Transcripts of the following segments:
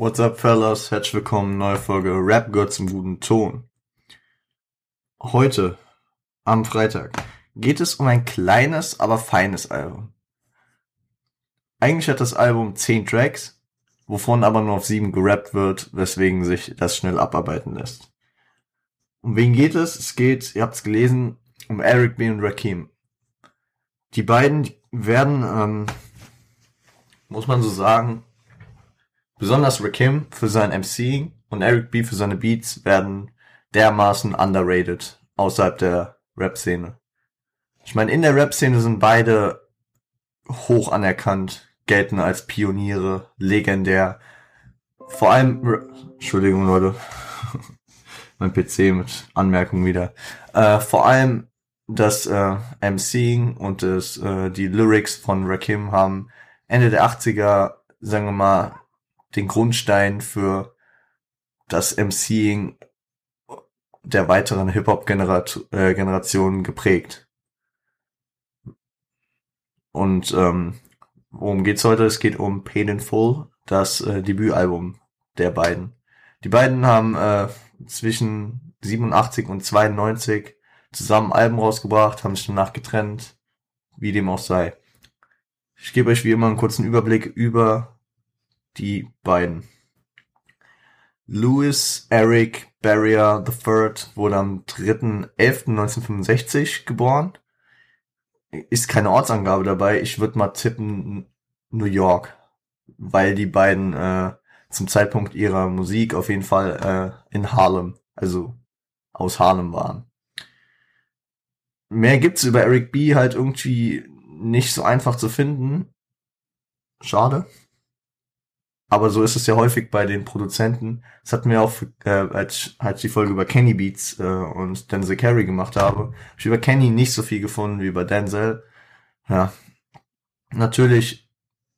What's up, fellas? Herzlich willkommen, neue Folge Rap gehört zum guten Ton. Heute, am Freitag, geht es um ein kleines, aber feines Album. Eigentlich hat das Album 10 Tracks, wovon aber nur auf 7 gerappt wird, weswegen sich das schnell abarbeiten lässt. Um wen geht es? Es geht, ihr habt es gelesen, um Eric B. und Rakim. Die beiden werden, ähm, muss man so sagen, Besonders Rakim für sein MC und Eric B für seine Beats werden dermaßen underrated außerhalb der Rap-Szene. Ich meine, in der Rap-Szene sind beide hoch anerkannt, gelten als Pioniere, legendär. Vor allem, Entschuldigung Leute, mein PC mit Anmerkungen wieder. Äh, vor allem das äh, MCing und das, äh, die Lyrics von Rakim haben Ende der 80er, sagen wir mal, den Grundstein für das MCing der weiteren Hip-Hop-Generation äh, geprägt. Und ähm, worum geht's heute? Es geht um Pain in Full, das äh, Debütalbum der beiden. Die beiden haben äh, zwischen 87 und 92 zusammen Alben rausgebracht, haben sich danach getrennt, wie dem auch sei. Ich gebe euch wie immer einen kurzen Überblick über die beiden. Louis Eric Barrier III wurde am 3.11.1965 geboren. Ist keine Ortsangabe dabei. Ich würde mal tippen New York, weil die beiden äh, zum Zeitpunkt ihrer Musik auf jeden Fall äh, in Harlem, also aus Harlem waren. Mehr gibt's über Eric B halt irgendwie nicht so einfach zu finden. Schade. Aber so ist es ja häufig bei den Produzenten. Das hatten wir auch, äh, als, als die Folge über Kenny Beats äh, und Denzel Carey gemacht habe. Hab ich über Kenny nicht so viel gefunden wie über Denzel. Ja. Natürlich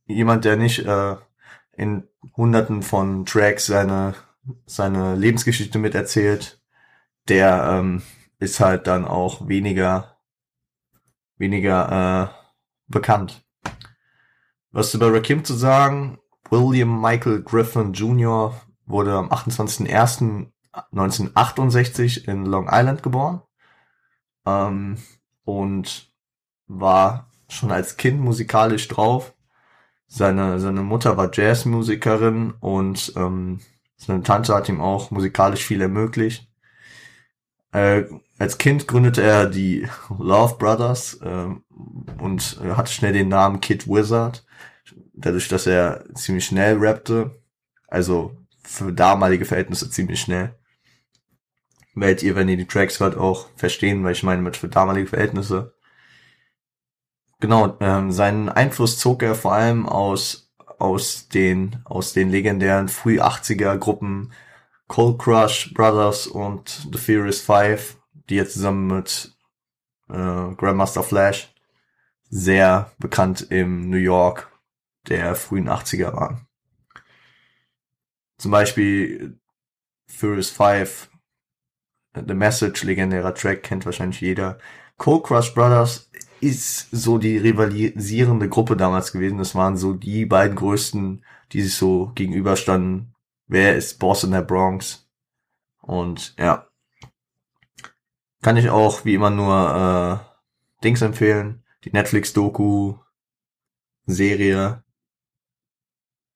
jemand, der nicht äh, in hunderten von Tracks seine, seine Lebensgeschichte miterzählt, der ähm, ist halt dann auch weniger, weniger äh, bekannt. Was über Rakim zu sagen? William Michael Griffin Jr. wurde am 28.01.1968 in Long Island geboren ähm, und war schon als Kind musikalisch drauf. Seine, seine Mutter war Jazzmusikerin und ähm, seine Tante hat ihm auch musikalisch viel ermöglicht. Äh, als Kind gründete er die Love Brothers äh, und hatte schnell den Namen Kid Wizard dadurch, dass er ziemlich schnell rappte, also für damalige Verhältnisse ziemlich schnell, werdet ihr, wenn ihr die Tracks hört, auch verstehen, weil ich meine mit für damalige Verhältnisse. Genau, ähm, seinen Einfluss zog er vor allem aus aus den aus den legendären früh 80er Gruppen Cold Crush Brothers und The Furious Five, die jetzt zusammen mit äh, Grandmaster Flash sehr bekannt im New York der frühen 80er waren. Zum Beispiel Furious 5, The Message, legendärer Track, kennt wahrscheinlich jeder. Cold Crush Brothers ist so die rivalisierende Gruppe damals gewesen. Das waren so die beiden größten, die sich so gegenüberstanden. Wer ist Boss in der Bronx? Und ja, kann ich auch wie immer nur äh, Dings empfehlen. Die Netflix-Doku, Serie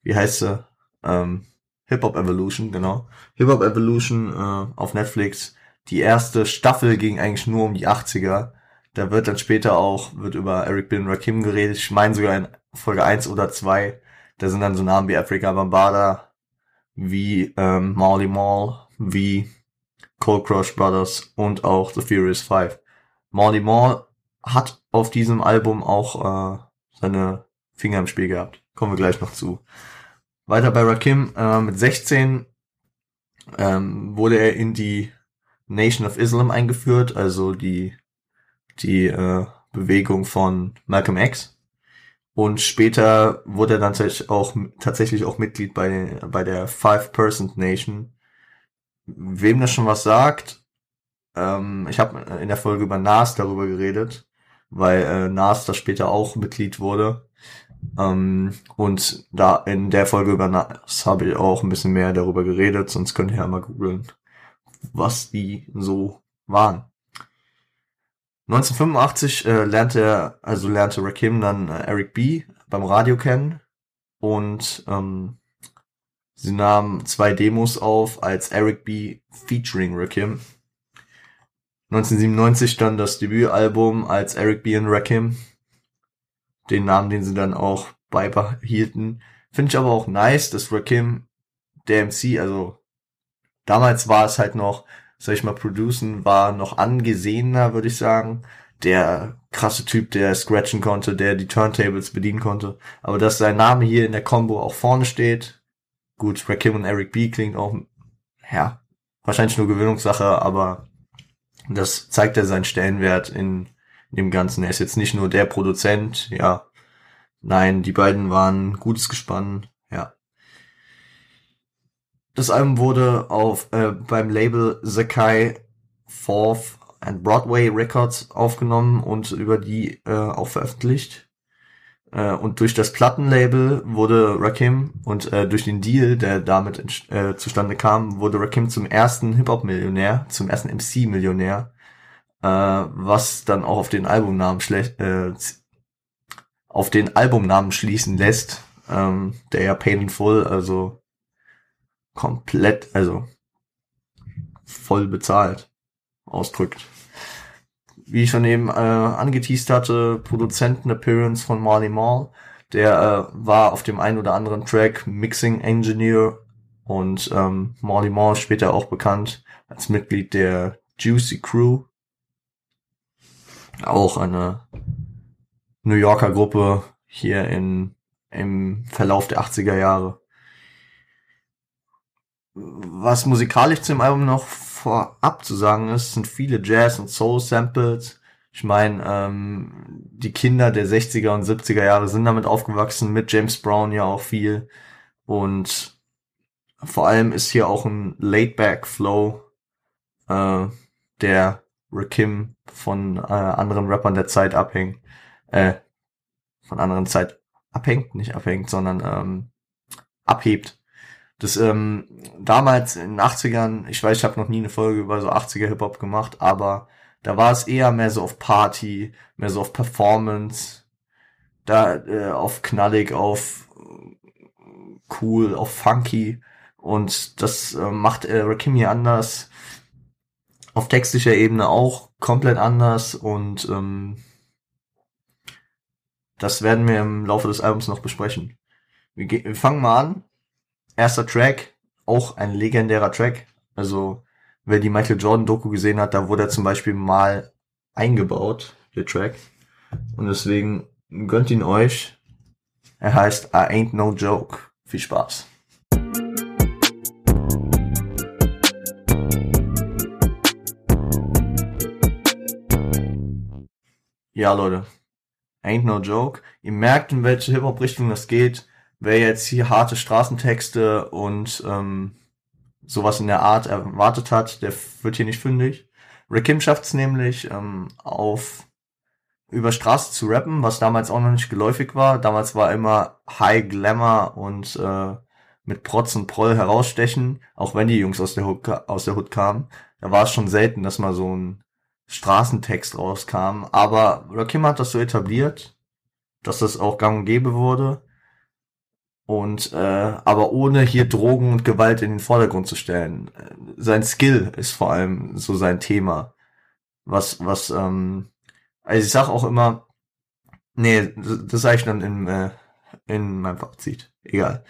wie heißt sie? Ähm, Hip Hop Evolution, genau. Hip Hop Evolution äh, auf Netflix. Die erste Staffel ging eigentlich nur um die 80er. Da wird dann später auch, wird über Eric Bin Rakim geredet. Ich meine sogar in Folge 1 oder 2. Da sind dann so Namen wie Africa Bambada, wie ähm, Marley Mall, wie Cold Crush Brothers und auch The Furious Five. Marley Mall hat auf diesem Album auch äh, seine Finger im Spiel gehabt. Kommen wir gleich noch zu. Weiter bei Rakim, äh, mit 16 ähm, wurde er in die Nation of Islam eingeführt, also die, die äh, Bewegung von Malcolm X. Und später wurde er dann tatsächlich auch, tatsächlich auch Mitglied bei, bei der Five-Person Nation. Wem das schon was sagt, ähm, ich habe in der Folge über Nas darüber geredet, weil äh, Nas da später auch Mitglied wurde Ähm, und da in der Folge über Nas habe ich auch ein bisschen mehr darüber geredet, sonst könnt ihr ja mal googeln, was die so waren. 1985 äh, lernte er, also lernte Rakim dann äh, Eric B. beim Radio kennen und ähm, sie nahmen zwei Demos auf als Eric B. featuring Rakim. 1997 dann das Debütalbum als Eric B. und Rakim. Den Namen, den sie dann auch beibehielten. Finde ich aber auch nice, dass Rakim der MC, also damals war es halt noch sag ich mal, producen, war noch angesehener, würde ich sagen. Der krasse Typ, der scratchen konnte, der die Turntables bedienen konnte. Aber dass sein Name hier in der Combo auch vorne steht, gut, Rakim und Eric B klingt auch, ja, wahrscheinlich nur Gewinnungssache, aber das zeigt ja seinen Stellenwert in dem Ganzen. Er ist jetzt nicht nur der Produzent, ja. Nein, die beiden waren gutes Gespann, ja. Das Album wurde auf äh, beim Label Zakai Fourth and Broadway Records aufgenommen und über die äh, auch veröffentlicht. Äh, und durch das Plattenlabel wurde Rakim und äh, durch den Deal, der damit äh, zustande kam, wurde Rakim zum ersten Hip-Hop-Millionär, zum ersten MC-Millionär, äh, was dann auch auf den Albumnamen schlecht, äh, auf den Albumnamen schließen lässt, ähm, der ja Painful, also komplett, also voll bezahlt ausdrückt. Wie ich schon eben äh, angeteased hatte, Produzenten-Appearance von Marley Marl. Der äh, war auf dem einen oder anderen Track Mixing Engineer und ähm, Marley Marl später auch bekannt als Mitglied der Juicy Crew. Auch eine New Yorker Gruppe hier in, im Verlauf der 80er Jahre was musikalisch zu dem Album noch vorab zu sagen ist, sind viele Jazz- und Soul-Samples. Ich meine, ähm, die Kinder der 60er und 70er Jahre sind damit aufgewachsen, mit James Brown ja auch viel. Und vor allem ist hier auch ein Laid-Back-Flow, äh, der Rakim von äh, anderen Rappern der Zeit abhängt. Äh, von anderen Zeit abhängt, nicht abhängt, sondern ähm, abhebt. Das ähm, damals in den 80ern, ich weiß, ich habe noch nie eine Folge über so 80er Hip-Hop gemacht, aber da war es eher mehr so auf Party, mehr so auf Performance, da äh, auf knallig, auf cool, auf funky und das äh, macht äh, Rakim hier anders. Auf textlicher Ebene auch komplett anders und ähm, das werden wir im Laufe des Albums noch besprechen. Wir, wir fangen mal an erster Track, auch ein legendärer Track. Also, wer die Michael Jordan Doku gesehen hat, da wurde er zum Beispiel mal eingebaut, der Track. Und deswegen gönnt ihn euch. Er heißt I Ain't No Joke. Viel Spaß. Ja, Leute. Ain't no joke. Ihr merkt, in welche Hip-Hop-Richtung das geht wer jetzt hier harte Straßentexte und ähm, sowas in der Art erwartet hat, der wird hier nicht fündig. Rakim schafft es nämlich ähm, auf über Straße zu rappen, was damals auch noch nicht geläufig war. Damals war immer High Glamour und äh, mit Protz und Proll herausstechen, auch wenn die Jungs aus der Hood, aus der Hood kamen. Da war es schon selten, dass mal so ein Straßentext rauskam. Aber Rakim hat das so etabliert, dass das auch gang und gäbe wurde und äh, aber ohne hier Drogen und Gewalt in den Vordergrund zu stellen. Sein Skill ist vor allem so sein Thema. Was, was, ähm, also ich sag auch immer, nee, das, das sage ich dann in, äh, in meinem Fazit. Egal.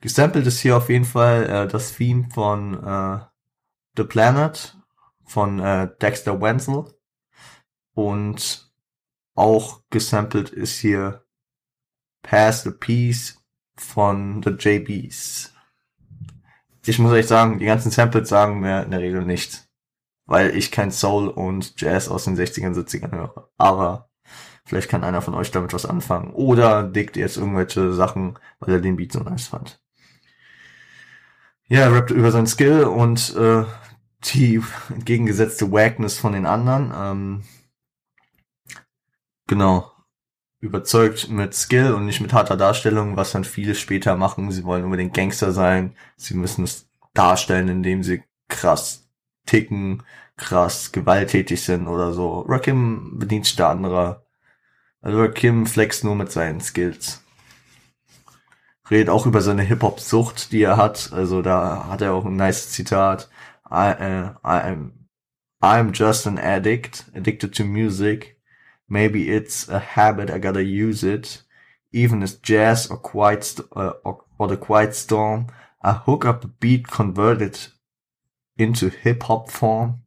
Gesampelt ist hier auf jeden Fall äh, das Theme von äh, The Planet von äh, Dexter Wenzel und auch gesampelt ist hier Pass the Peace von The JBs. Ich muss euch sagen, die ganzen Samples sagen mir in der Regel nichts. Weil ich kein Soul und Jazz aus den 60ern, 70ern höre. Aber vielleicht kann einer von euch damit was anfangen. Oder dickt jetzt irgendwelche Sachen, weil er den Beat so nice fand. Ja, er rappt über seinen Skill und äh, die entgegengesetzte Wackness von den anderen. Ähm, genau. überzeugt mit Skill und nicht mit harter Darstellung, was dann viele später machen. Sie wollen unbedingt Gangster sein. Sie müssen es darstellen, indem sie krass ticken, krass gewalttätig sind oder so. Rakim bedient sich da anderer. Also Rakim flext nur mit seinen Skills. Redet auch über seine Hip-Hop-Sucht, die er hat. Also da hat er auch ein nice Zitat. I, uh, I'm, I'm just an addict, addicted to music. Maybe it's a habit, I gotta use it. Even as jazz or quiet, uh, or, or the quiet storm, I hook up a beat, convert it into hip hop form.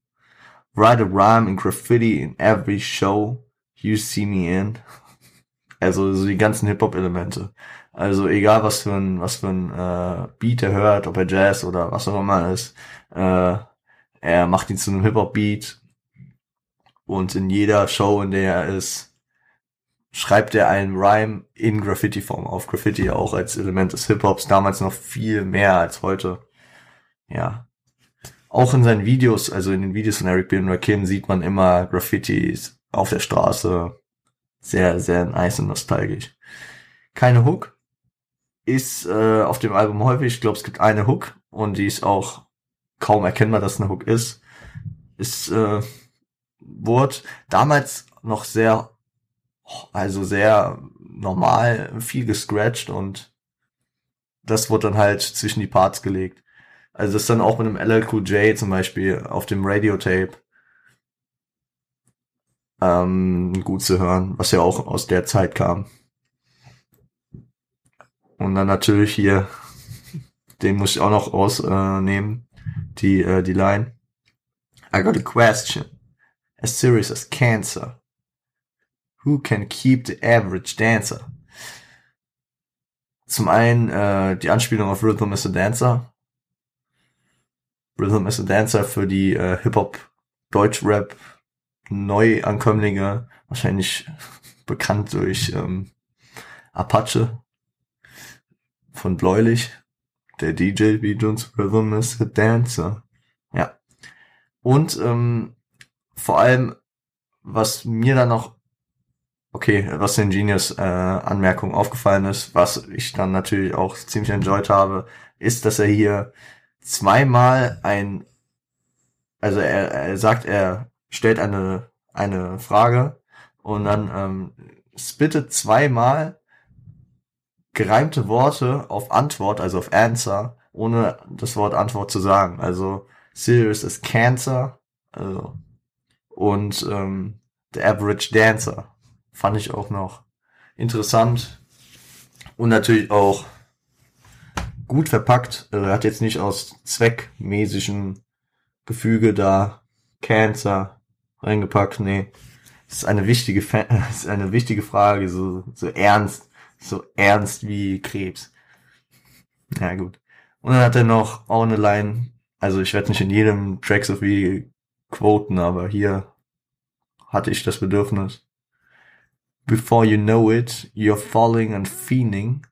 Write a rhyme and graffiti in every show you see me in. Also so die ganzen Hip-Hop-Elemente. Also egal was für ein, was für ein äh, Beat er hört, ob er Jazz oder was auch immer ist, äh, er macht ihn zu einem Hip-Hop-Beat und in jeder Show, in der er ist, schreibt er einen Rhyme in Graffiti-Form auf. Graffiti auch als Element des Hip-Hops, damals noch viel mehr als heute. Ja. Auch in seinen Videos, also in den Videos von Eric B. und Rakim sieht man immer Graffitis auf der Straße. Sehr, sehr nice und nostalgisch. Keine Hook. Ist äh, auf dem Album häufig, ich glaube, es gibt eine Hook und die ist auch kaum erkennbar, dass eine Hook ist. Ist äh, wurde damals noch sehr, also sehr normal, viel gescratcht und das wurde dann halt zwischen die Parts gelegt. Also das ist dann auch mit einem LLQJ zum Beispiel auf dem Radiotape ähm, gut zu hören, was ja auch aus der Zeit kam. Und dann natürlich hier, den muss ich auch noch rausnehmen, äh, die, äh, die Line. I got a question as serious as cancer. Who can keep the average dancer? Zum einen äh, die Anspielung auf Rhythm is a Dancer. Rhythm is a Dancer für die äh, Hip-Hop, Deutsch-Rap, Neuankömmlinge, wahrscheinlich bekannt durch ähm, Apache von Bläulich, der DJ uns Rhythm is a Dancer. Ja. Und ähm, vor allem, was mir dann noch, okay, was den Genius äh, aufgefallen ist, was ich dann natürlich auch ziemlich enjoyed habe, ist, dass er hier zweimal ein, also er, er sagt, er stellt eine, eine Frage und dann ähm, spittet zweimal gereimte Worte auf Antwort, also auf Answer, ohne das Wort Antwort zu sagen. Also serious is cancer, also und ähm, The Average Dancer fand ich auch noch interessant und natürlich auch gut verpackt. Er hat jetzt nicht aus zweckmäßigem Gefüge da Cancer reingepackt. Nee, das ist eine wichtige, das ist eine wichtige Frage, so, so ernst, so ernst wie Krebs. Ja, gut. Und dann hat er noch auch eine Line, also ich werde nicht in jedem Track so viel quoten, aber hier hatte ich das Bedürfnis. Before you know it, you're falling and fiending,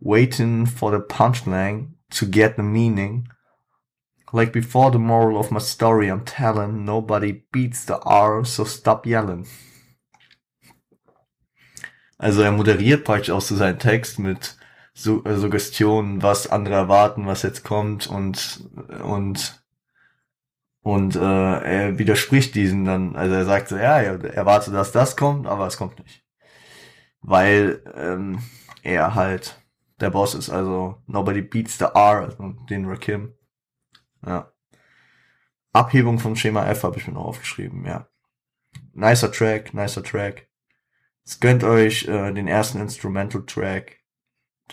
waiting for the punchline to get the meaning. Like before the moral of my story I'm telling, nobody beats the R, so stop yelling. Also er moderiert praktisch auch so seinen Text mit Suggestionen, was andere erwarten, was jetzt kommt und, und und äh, er widerspricht diesen dann, also er sagt so, ja, er erwartet, dass das kommt, aber es kommt nicht. Weil ähm, er halt der Boss ist, also nobody beats the R, also den Rakim. Ja. Abhebung vom Schema F habe ich mir noch aufgeschrieben, ja. Nicer Track, nicer Track. Gönnt euch äh, den ersten Instrumental Track.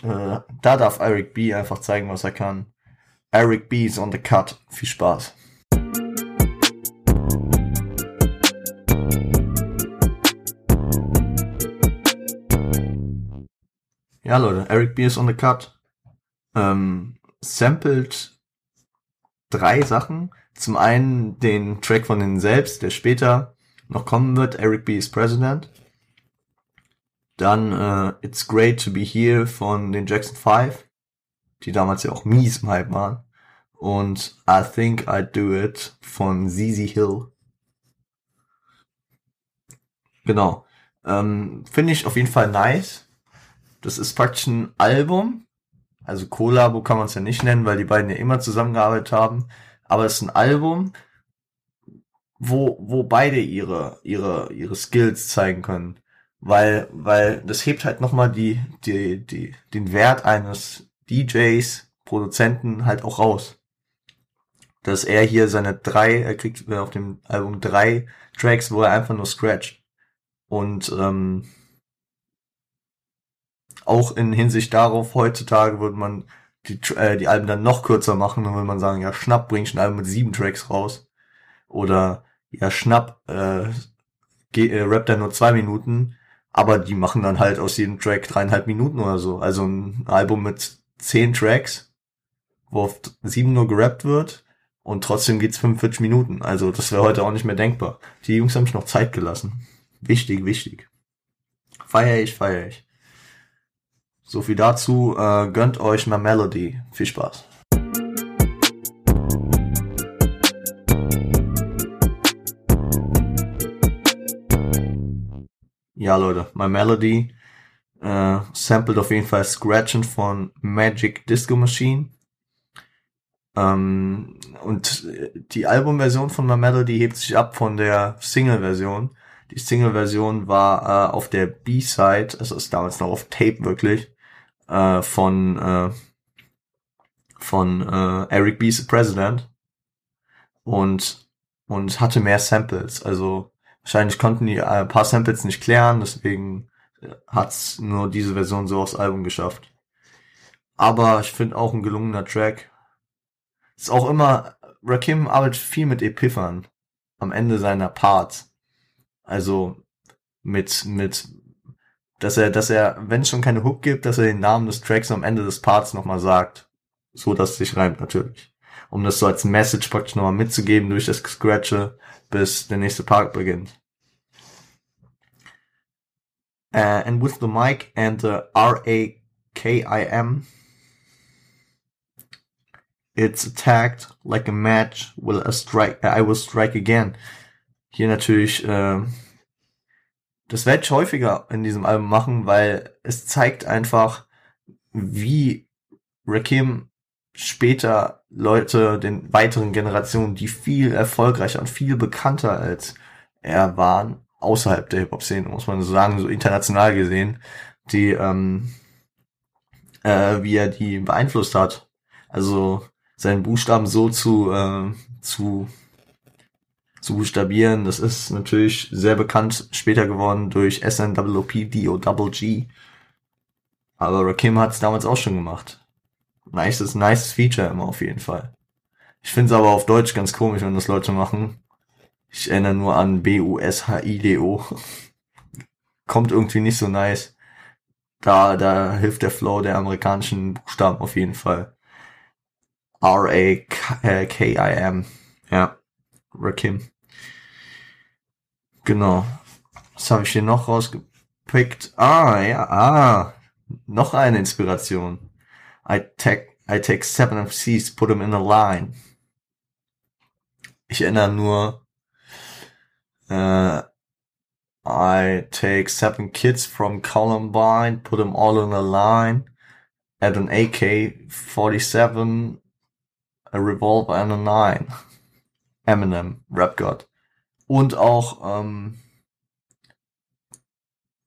Äh, da darf Eric B einfach zeigen, was er kann. Eric B is on the cut. Viel Spaß. Ja, Leute, Eric B. ist on the cut. Ähm, sampled drei Sachen. Zum einen den Track von ihnen selbst, der später noch kommen wird, Eric B. is President. Dann äh, It's Great to Be Here von den Jackson 5, die damals ja auch mies im Hype waren. Und I Think I'd Do It von ZZ Hill. Genau. Ähm, Finde ich auf jeden Fall nice. Das ist praktisch ein Album. Also Collabo kann man es ja nicht nennen, weil die beiden ja immer zusammengearbeitet haben. Aber es ist ein Album, wo, wo beide ihre, ihre, ihre Skills zeigen können. Weil, weil das hebt halt nochmal die, die, die, den Wert eines DJs, Produzenten halt auch raus. Dass er hier seine drei, er kriegt auf dem Album drei Tracks, wo er einfach nur scratcht. Und ähm, auch in Hinsicht darauf, heutzutage würde man die, äh, die Alben dann noch kürzer machen, dann würde man sagen, ja, Schnapp bringt ein Album mit sieben Tracks raus. Oder ja, Schnapp äh, äh, rappt er nur zwei Minuten, aber die machen dann halt aus jedem Track dreieinhalb Minuten oder so. Also ein Album mit zehn Tracks, wo auf sieben nur gerappt wird und trotzdem geht's 45 Minuten. Also das wäre heute auch nicht mehr denkbar. Die Jungs haben sich noch Zeit gelassen. Wichtig, wichtig. Feier ich, feier ich. So viel dazu. Äh, gönnt euch mal Melody. Viel Spaß. Ja, Leute, My Melody äh, sampled auf jeden Fall Scratchen von Magic Disco Machine. Ähm, und die Albumversion von My Melody hebt sich ab von der Single-Version. Die Single-Version war äh, auf der B-Side, also ist damals noch auf Tape wirklich, äh, von äh, von äh, Eric B. The President und und hatte mehr Samples. Also wahrscheinlich konnten die ein paar Samples nicht klären, deswegen hat's nur diese Version so aufs Album geschafft. Aber ich finde auch ein gelungener Track. Ist auch immer, Rakim arbeitet viel mit Epiphern am Ende seiner Parts. Also mit, mit, dass er, dass er, wenn es schon keine Hook gibt, dass er den Namen des Tracks am Ende des Parts nochmal sagt. So, dass es sich reimt natürlich. Um das so als Message praktisch nochmal mitzugeben durch das Scratche, bis der nächste Part beginnt. Uh, and with the mic and the R-A-K-I-M, it's attacked like a match will a strike, I will strike again. Hier natürlich, äh, das werde ich häufiger in diesem Album machen, weil es zeigt einfach, wie Rakim später Leute, den weiteren Generationen, die viel erfolgreicher und viel bekannter als er waren, außerhalb der Hip-Hop-Szene, muss man so sagen, so international gesehen, die, ähm, äh, wie er die beeinflusst hat. Also seinen Buchstaben so zu, äh, zu, zu buchstabieren, das ist natürlich sehr bekannt später geworden durch SNWP, DO G. Aber Rakim hat es damals auch schon gemacht. Nice, nice Feature immer auf jeden Fall. Ich finde es aber auf Deutsch ganz komisch, wenn das Leute machen. Ich erinnere nur an B-U-S-H-I-D-O. Kommt irgendwie nicht so nice. Da, da hilft der Flow der amerikanischen Buchstaben auf jeden Fall. R-A-K-I-M. Ja. Rakim. Genau. Was habe ich hier noch rausgepickt? Ah, ja, ah. Noch eine Inspiration. I take, I take seven MCs, put them in a line. Ich erinnere nur Uh, I take seven kids from Columbine, put them all in a line, add an AK-47, a revolver and a nine. Eminem, Rap God. Und auch, ähm,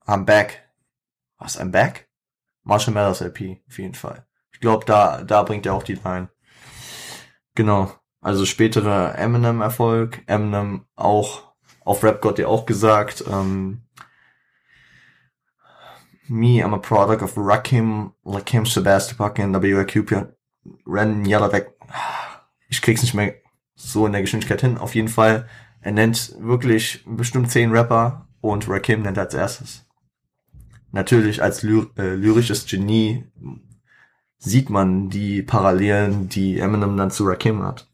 I'm back. Was, I'm back? Marshall Mathers LP, auf jeden Fall. Ich glaube, da, da bringt er auch die Line. Genau. Also spätere Eminem-Erfolg. Eminem auch auf Rap God ja auch gesagt, ähm, Me, I'm a product of Rakim, Lakim, Sebastian, WRQ, Ren, Yalla weg. Ich krieg's nicht mehr so in der Geschwindigkeit hin. Auf jeden Fall, er nennt wirklich bestimmt zehn Rapper und Rakim nennt als erstes. Natürlich als ly äh, lyrisches Genie sieht man die Parallelen, die Eminem dann zu Rakim hat.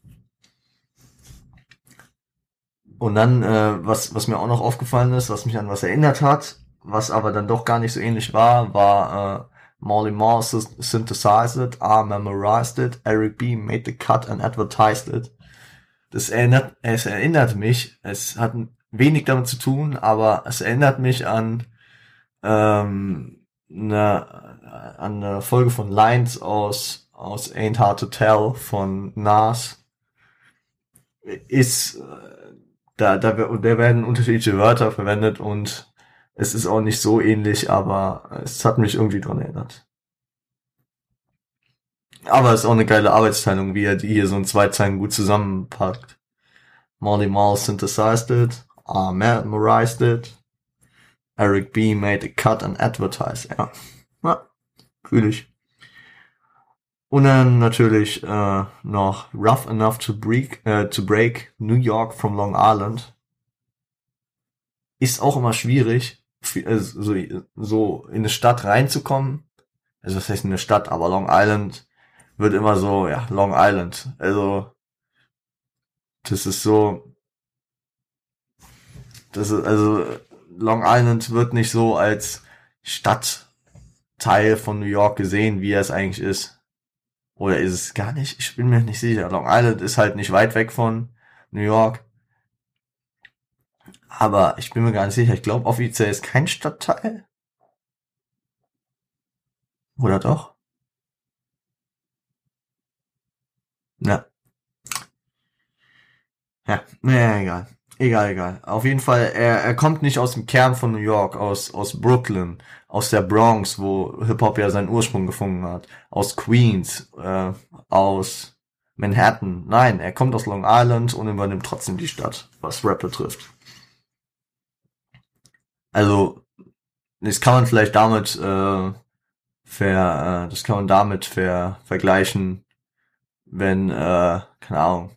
Und dann, äh, was, was mir auch noch aufgefallen ist, was mich an was erinnert hat, was aber dann doch gar nicht so ähnlich war, war äh, Molly Moore synthesized it, R memorized it, Eric B made the cut and advertised it. Das erinnert, es erinnert mich, es hat wenig damit zu tun, aber es erinnert mich an ähm, eine, eine Folge von Lines aus, aus Ain't Hard to Tell von Nas ist, äh, da, da, da werden unterschiedliche Wörter verwendet und es ist auch nicht so ähnlich, aber es hat mich irgendwie dran erinnert. Aber es ist auch eine geile Arbeitsteilung, wie er die hier so in zwei Zeilen gut zusammenpackt. Molly Mall synthesized it, I memorized it, Eric B. made a cut and advertise. Ja, ja fühle ich. Und dann natürlich äh, noch Rough Enough to Break, äh, to break New York from Long Island. Ist auch immer schwierig, also so, so in eine Stadt reinzukommen. Also was heißt in eine Stadt, aber Long Island wird immer so, ja, Long Island. Also das ist so, das ist, also Long Island wird nicht so als Stadtteil von New York gesehen, wie er es eigentlich ist. Oder ist es gar nicht? Ich bin mir nicht sicher. Long Island ist halt nicht weit weg von New York. Aber ich bin mir gar nicht sicher. Ich glaube, offiziell ist kein Stadtteil. Oder doch? Ja. Ja, naja, egal. Egal, egal. Auf jeden Fall, er, er kommt nicht aus dem Kern von New York, aus, aus Brooklyn, aus der Bronx, wo Hip-Hop ja seinen Ursprung gefunden hat, aus Queens, äh, aus Manhattan. Nein, er kommt aus Long Island und übernimmt trotzdem die Stadt, was Rap betrifft. Also, das kann man vielleicht damit äh, ver, äh, das kann man damit ver, vergleichen, wenn, äh, keine Ahnung,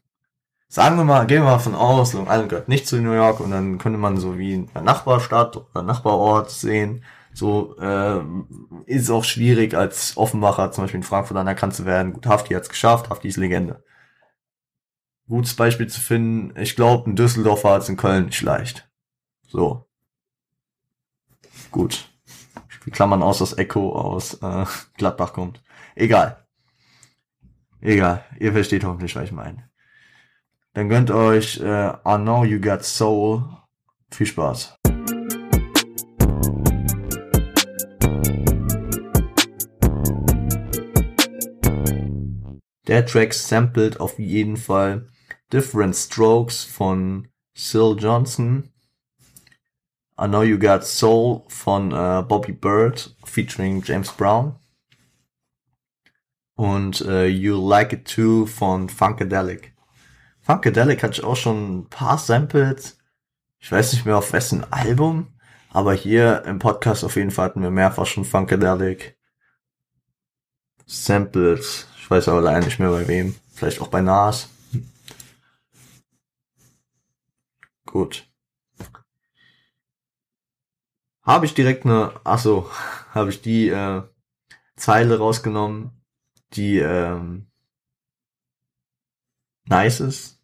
sagen wir mal, gehen wir mal von aus, Long Island gehört nicht zu New York und dann könnte man so wie eine Nachbarstadt oder Nachbarort sehen. So äh, ist auch schwierig als Offenbacher zum Beispiel in Frankfurt anerkannt zu werden. Gut, Hafti hat's geschafft, Hafti ist Legende. Gutes Beispiel zu finden, ich glaube, ein Düsseldorfer hat's in Köln nicht leicht. So. Gut. Wir klammern aus, dass Echo aus äh, Gladbach kommt. Egal. Egal. Ihr versteht hoffentlich, was ich meine. Dann gönnt euch äh, I Know You Got Soul. Viel Spaß. Der Track sampled auf jeden Fall Different Strokes von Sil Johnson. I Know You Got Soul von äh, Bobby Bird featuring James Brown. Und äh, You Like It Too von Funkadelic. Funkadelic hatte ich auch schon ein paar Samples. Ich weiß nicht mehr auf wessen Album, aber hier im Podcast auf jeden Fall hatten wir mehrfach schon Funkadelic Samples. Ich weiß aber leider nicht mehr bei wem. Vielleicht auch bei Nas. Gut. Habe ich direkt eine, ach so, habe ich die äh, Zeile rausgenommen, die ähm, nice ist,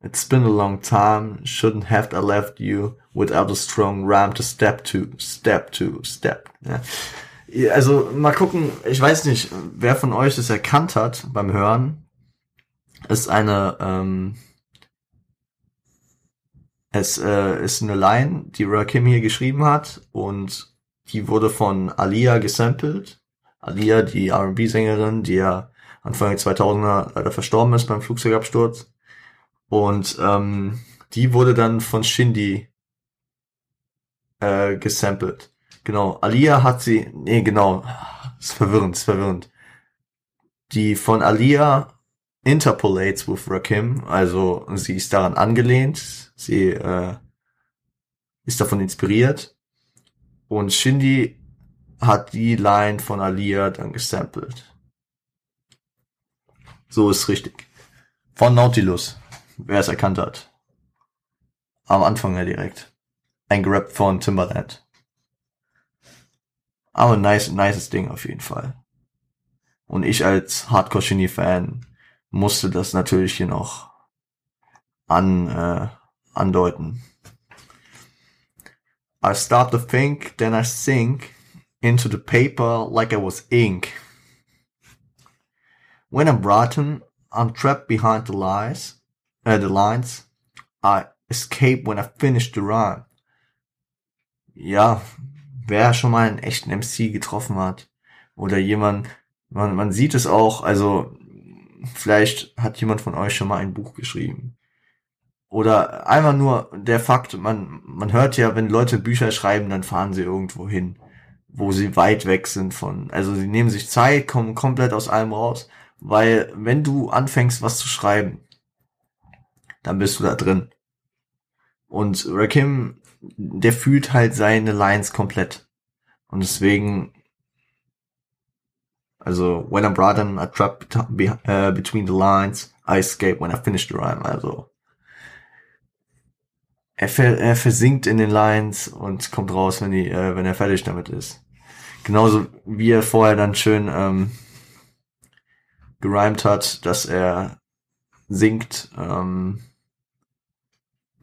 It's been a long time, shouldn't have I left you without a strong rhyme to step to, step to, step. Ja. Also mal gucken, ich weiß nicht, wer von euch das erkannt hat beim Hören. Ist eine, ähm, es äh, ist eine Line, die Rakim hier geschrieben hat und die wurde von Alia gesampelt. Alia, die R&B-Sängerin, die ja Anfang der 2000er leider verstorben ist beim Flugzeugabsturz. Und ähm, die wurde dann von Shindy äh, gesampelt. Genau, Alia hat sie, nee, genau, ist verwirrend, ist verwirrend. Die von Alia interpolates with Rakim, also sie ist daran angelehnt, sie äh, ist davon inspiriert und Shindy hat die Line von Alia dann gesampelt. So ist richtig. Von Nautilus wer es erkannt hat. Am Anfang ja direkt. Eingerappt von Timberland. Aber nice, nices Ding auf jeden Fall. Und ich als Hardcore-Genie-Fan musste das natürlich hier noch an, äh, andeuten. I start to think, then I sink into the paper like I was ink. When I'm rotten, I'm trapped behind the lies. Uh, the lines. I escape when I finish the rhyme. ja, wer schon mal einen echten MC getroffen hat oder jemand, man, man sieht es auch, also vielleicht hat jemand von euch schon mal ein Buch geschrieben. Oder einfach nur der Fakt, man, man hört ja, wenn Leute Bücher schreiben, dann fahren sie irgendwo hin, wo sie weit weg sind von, also sie nehmen sich Zeit, kommen komplett aus allem raus, weil wenn du anfängst, was zu schreiben, dann bist du da drin. Und Rakim, der fühlt halt seine Lines komplett. Und deswegen, also, when I'm brought in, I trap uh, between the lines, I escape when I finish the rhyme. Also, er, ver er versinkt in den Lines und kommt raus, wenn, die, äh, wenn er fertig damit ist. Genauso wie er vorher dann schön ähm, gerimt hat, dass er singt ähm,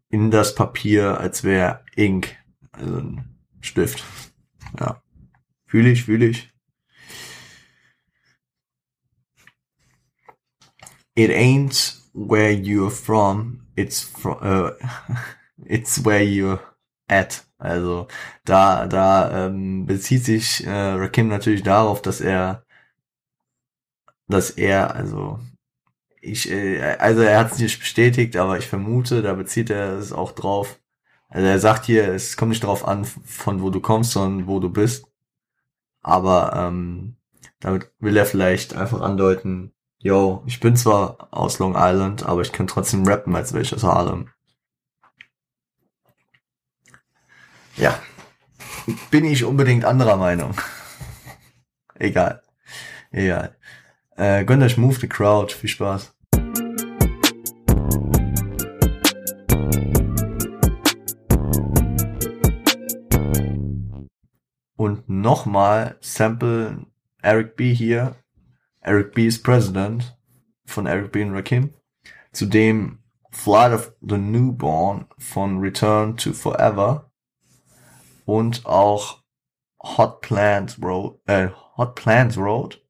in das Papier, als wäre Ink, also ein Stift. Ja. Fühle ich, fühle ich. It ain't where you're from, it's from, uh, it's where you're at. Also da, da ähm, bezieht sich äh, Rakim natürlich darauf, dass er, dass er, also ich, äh, also er hat es nicht bestätigt, aber ich vermute, da bezieht er es auch drauf. Also er sagt hier, es kommt nicht darauf an, von wo du kommst, sondern wo du bist. Aber ähm, damit will er vielleicht einfach andeuten, yo, ich bin zwar aus Long Island, aber ich kann trotzdem rappen, als wäre ich aus Harlem. Ja. Bin ich unbedingt anderer Meinung. Egal. Egal. Äh, gönnt euch Move the Crowd. Viel Spaß. Nochmal Sample Eric B hier. Eric B ist President von Eric B und Rakim. Zudem Flight of the Newborn von Return to Forever und auch Hot Plants Road, äh, Hot Plants Road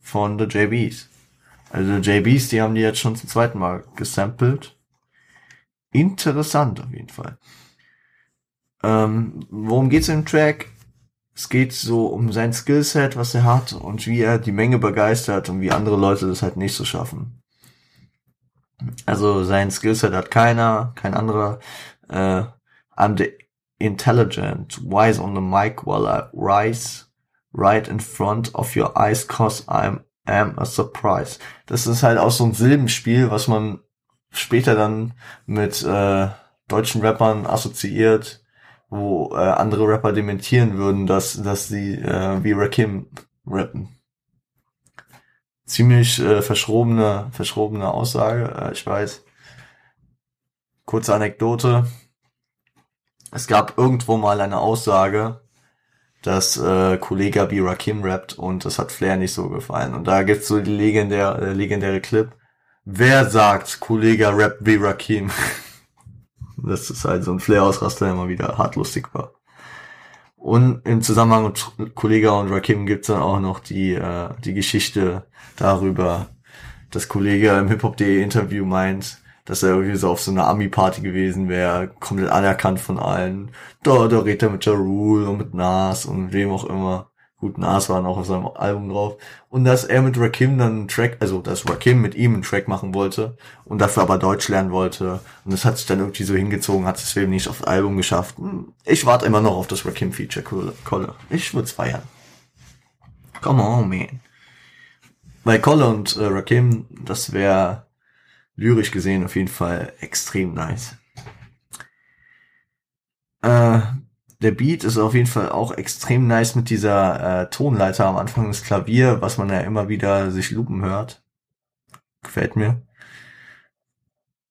von The JBs. Also The JBs, die haben die jetzt schon zum zweiten Mal gesampelt. Interessant auf jeden Fall. Ähm, worum geht's im Track? Es geht so um sein Skillset, was er hat und wie er die Menge begeistert und wie andere Leute das halt nicht so schaffen. Also sein Skillset hat keiner, kein anderer. Äh, I'm the intelligent, wise on the mic while I rise right in front of your eyes cause I'm am a surprise. Das ist halt auch so ein Silbenspiel, was man später dann mit äh, deutschen Rappern assoziiert, wo äh, andere Rapper dementieren würden, dass, dass sie äh, wie Rakim rappen. Ziemlich äh, verschrobene, verschrobene Aussage, äh, ich weiß. Kurze Anekdote. Es gab irgendwo mal eine Aussage, dass äh, Kollege B. Rakim rappt und das hat Flair nicht so gefallen. Und da gibt's so die legendäre, äh, legendäre Clip. Wer sagt, Kollege rappt wie Rakim? Das ist halt so ein Flair-Ausraster, der immer wieder hart lustig war. Und im Zusammenhang mit Kollega und Rakim gibt's dann auch noch die, äh, die Geschichte darüber, dass Kollege im Hip-Hop.de Interview meint, dass er irgendwie so auf so einer Ami-Party gewesen wäre, komplett anerkannt von allen. Da, da redet er mit Ja Rule und mit Nas und wem auch immer. Gut, Nas waren auch auf seinem Album drauf. Und dass er mit Rakim dann einen Track, also dass Rakim mit ihm einen Track machen wollte und dafür aber Deutsch lernen wollte. Und das hat sich dann irgendwie so hingezogen, hat es eben nicht aufs Album geschafft. Hm, ich warte immer noch auf das Rakim-Feature, Kolle. Ich würde feiern. Come on, man. Weil Kolle und äh, Rakim, das wäre lyrisch gesehen auf jeden Fall extrem nice. Äh, der Beat ist auf jeden Fall auch extrem nice mit dieser äh, Tonleiter am Anfang des Klavier, was man ja immer wieder sich lupen hört. Gefällt mir.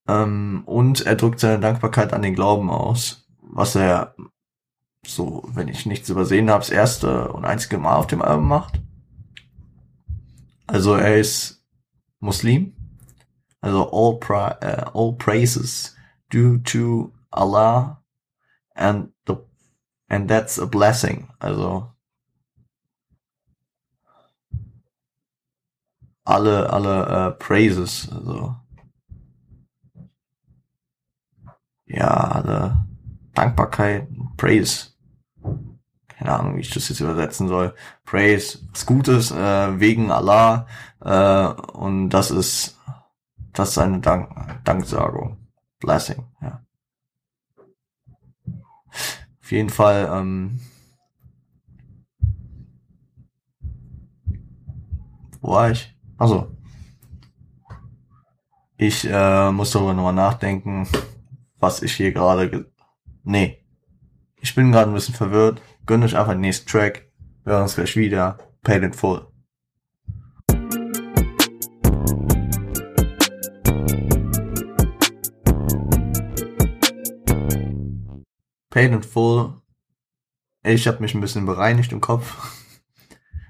Ähm, und er drückt seine Dankbarkeit an den Glauben aus, was er so, wenn ich nichts übersehen habe, das erste und einzige Mal auf dem Album macht. Also er ist Muslim, also all, pra uh, all praises due to Allah and And that's a blessing. Also alle, alle äh, Praises. Also ja, alle Dankbarkeit, Praise. keine Ahnung, wie ich das jetzt übersetzen soll. Praise, was Gutes, äh, wegen Allah, äh, und das ist, das ist eine Dank Danksagung. Blessing, ja. Jeden Fall, ähm, wo war ich? Also, ich äh, muss darüber nochmal nachdenken, was ich hier gerade. Nee. Ich bin gerade ein bisschen verwirrt. Gönnt euch einfach den nächsten Track. Wir hören uns gleich wieder. Paid in full. Paid in full. Ich habe mich ein bisschen bereinigt im Kopf.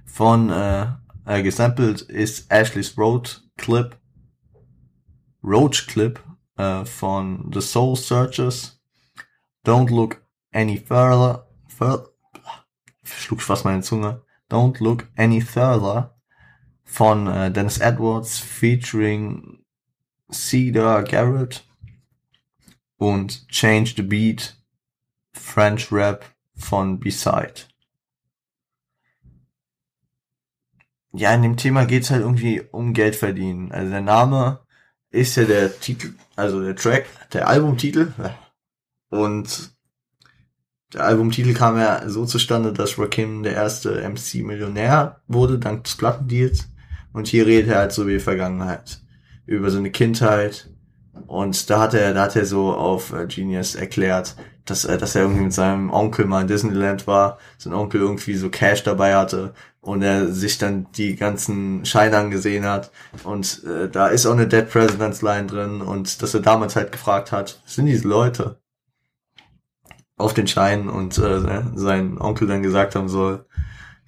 Von äh, äh, gesampelt ist Ashley's Road Clip. Roach Clip äh, von The Soul Searchers. Don't look any further. further schlug fast meine Zunge. Don't look any further von äh, Dennis Edwards featuring Cedar Garrett und Change the Beat French Rap von Beside. Ja, in dem Thema geht's halt irgendwie um Geld verdienen. Also der Name ist ja der Titel, also der Track, der Albumtitel. Und der Albumtitel kam ja so zustande, dass Rakim der erste MC-Millionär wurde, dank des Plattendeals. Und hier redet er halt so wie Vergangenheit. Über seine Kindheit. Und da hat er, da hat er so auf äh, Genius erklärt, dass, dass er irgendwie mit seinem Onkel mal in Disneyland war, sein Onkel irgendwie so Cash dabei hatte und er sich dann die ganzen Scheine angesehen hat und äh, da ist auch eine Dead Presidents Line drin und dass er damals halt gefragt hat, sind diese Leute auf den Scheinen und äh, sein Onkel dann gesagt haben soll,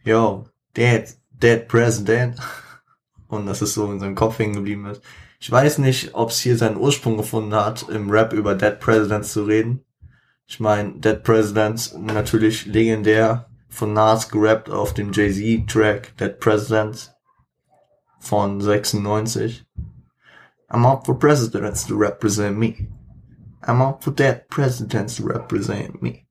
yo, Dead, Dead President und dass es so in seinem Kopf hängen geblieben ist. Ich weiß nicht, ob es hier seinen Ursprung gefunden hat, im Rap über Dead Presidents zu reden. Ich meine, Dead Presidents natürlich legendär von Nas gerappt auf dem Jay-Z-Track Dead Presidents von 96. I'm up for presidents to represent me. I'm up for dead presidents to represent me.